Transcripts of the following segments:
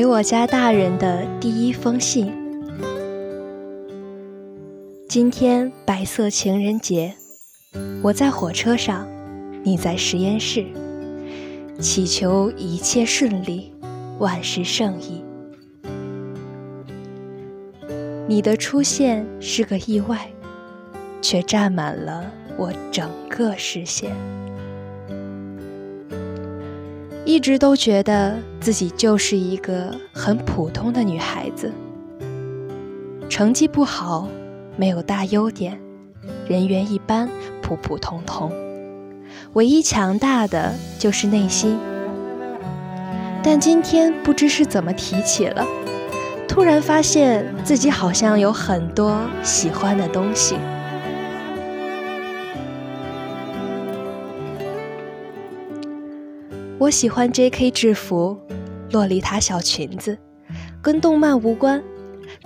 给我家大人的第一封信。今天白色情人节，我在火车上，你在实验室，祈求一切顺利，万事胜意。你的出现是个意外，却占满了我整个视线。一直都觉得自己就是一个很普通的女孩子，成绩不好，没有大优点，人缘一般，普普通通。唯一强大的就是内心。但今天不知是怎么提起了，突然发现自己好像有很多喜欢的东西。我喜欢 J.K. 制服、洛丽塔小裙子，跟动漫无关，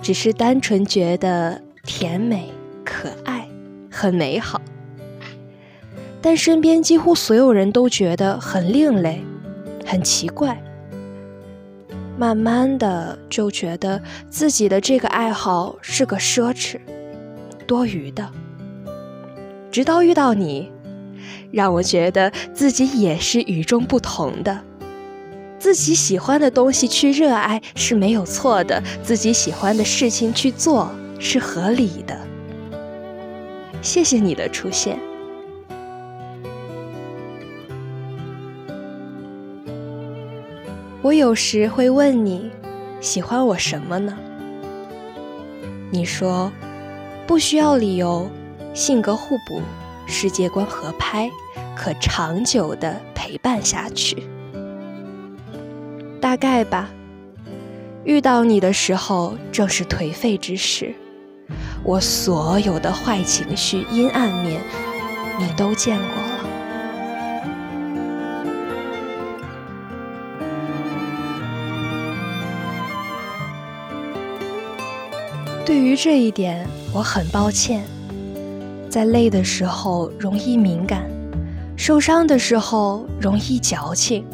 只是单纯觉得甜美、可爱、很美好。但身边几乎所有人都觉得很另类、很奇怪。慢慢的就觉得自己的这个爱好是个奢侈、多余的。直到遇到你。让我觉得自己也是与众不同的，自己喜欢的东西去热爱是没有错的，自己喜欢的事情去做是合理的。谢谢你的出现。我有时会问你，喜欢我什么呢？你说，不需要理由，性格互补，世界观合拍。可长久的陪伴下去，大概吧。遇到你的时候正是颓废之时，我所有的坏情绪、阴暗面，你都见过了。对于这一点，我很抱歉，在累的时候容易敏感。受伤的时候容易矫情，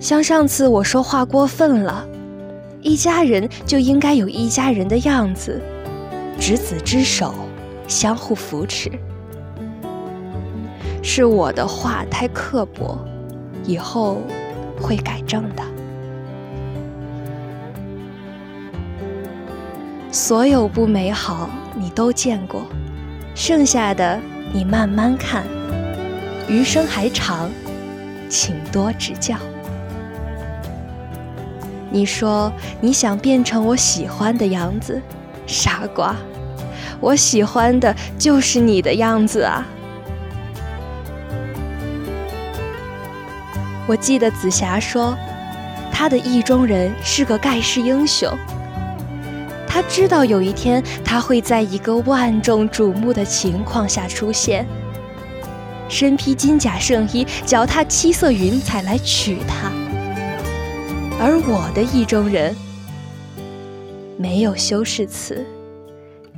像上次我说话过分了，一家人就应该有一家人的样子，执子之手，相互扶持。是我的话太刻薄，以后会改正的。所有不美好你都见过，剩下的。你慢慢看，余生还长，请多指教。你说你想变成我喜欢的样子，傻瓜，我喜欢的就是你的样子啊！我记得紫霞说，她的意中人是个盖世英雄。他知道有一天他会在一个万众瞩目的情况下出现，身披金甲圣衣，脚踏七色云彩来娶她。而我的意中人没有修饰词，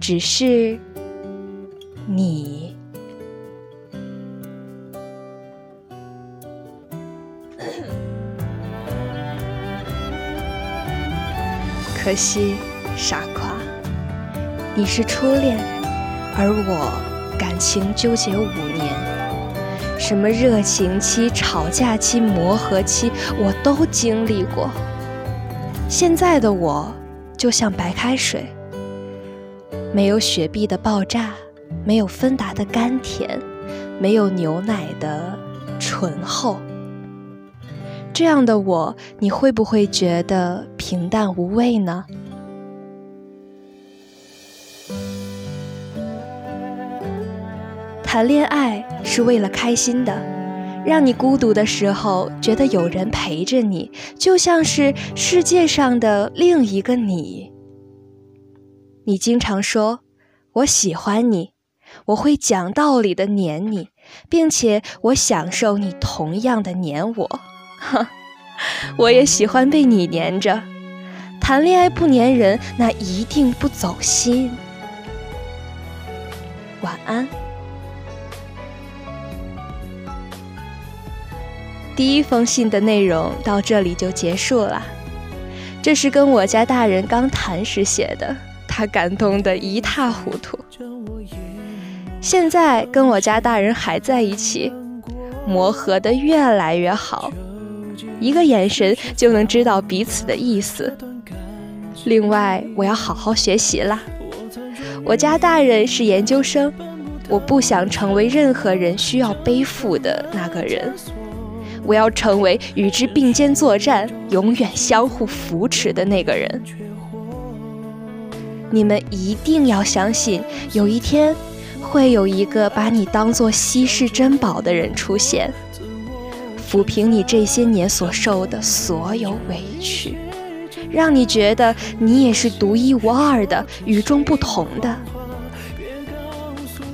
只是你。可惜。傻瓜，你是初恋，而我感情纠结五年，什么热情期、吵架期、磨合期，我都经历过。现在的我就像白开水，没有雪碧的爆炸，没有芬达的甘甜，没有牛奶的醇厚。这样的我，你会不会觉得平淡无味呢？谈恋爱是为了开心的，让你孤独的时候觉得有人陪着你，就像是世界上的另一个你。你经常说我喜欢你，我会讲道理的黏你，并且我享受你同样的黏我。哈，我也喜欢被你黏着。谈恋爱不黏人，那一定不走心。晚安。第一封信的内容到这里就结束了。这是跟我家大人刚谈时写的，他感动得一塌糊涂。现在跟我家大人还在一起，磨合得越来越好，一个眼神就能知道彼此的意思。另外，我要好好学习啦。我家大人是研究生，我不想成为任何人需要背负的那个人。我要成为与之并肩作战、永远相互扶持的那个人。你们一定要相信，有一天会有一个把你当做稀世珍宝的人出现，抚平你这些年所受的所有委屈，让你觉得你也是独一无二的、与众不同的。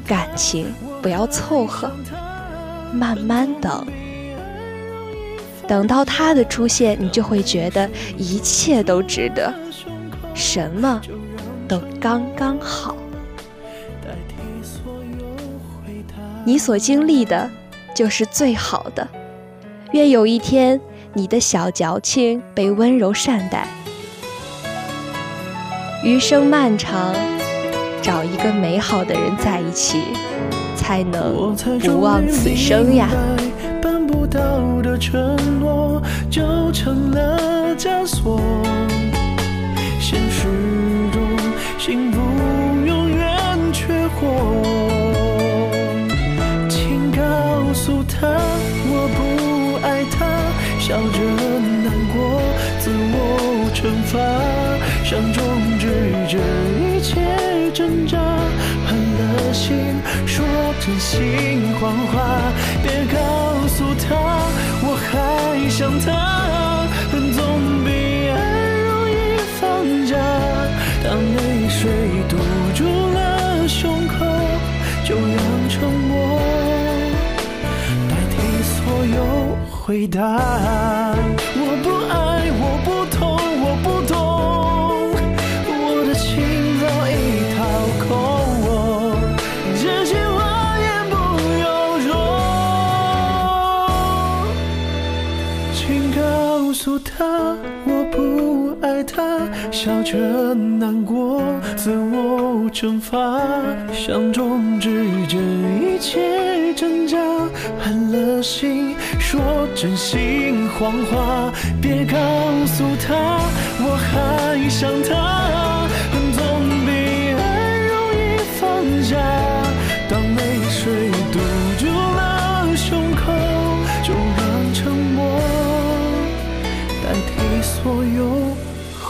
感情不要凑合，慢慢等。等到他的出现，你就会觉得一切都值得，什么都刚刚好。你所经历的，就是最好的。愿有一天，你的小矫情被温柔善待。余生漫长，找一个美好的人在一起，才能不忘此生呀。到的承诺就成了枷锁，现实中幸福永远缺货。请告诉他我不爱他，笑着难过，自我惩罚，想终止这一切挣扎，狠了心说真心谎话，想他，总比爱容易放下。当泪水堵住了胸口，就让沉默代替所有回答。笑着难过，自我惩罚，想终止这一切挣扎，狠了心说真心谎话，别告诉他我还想他，恨总比爱容易放下。当泪水堵住了胸口，就让沉默代替。所有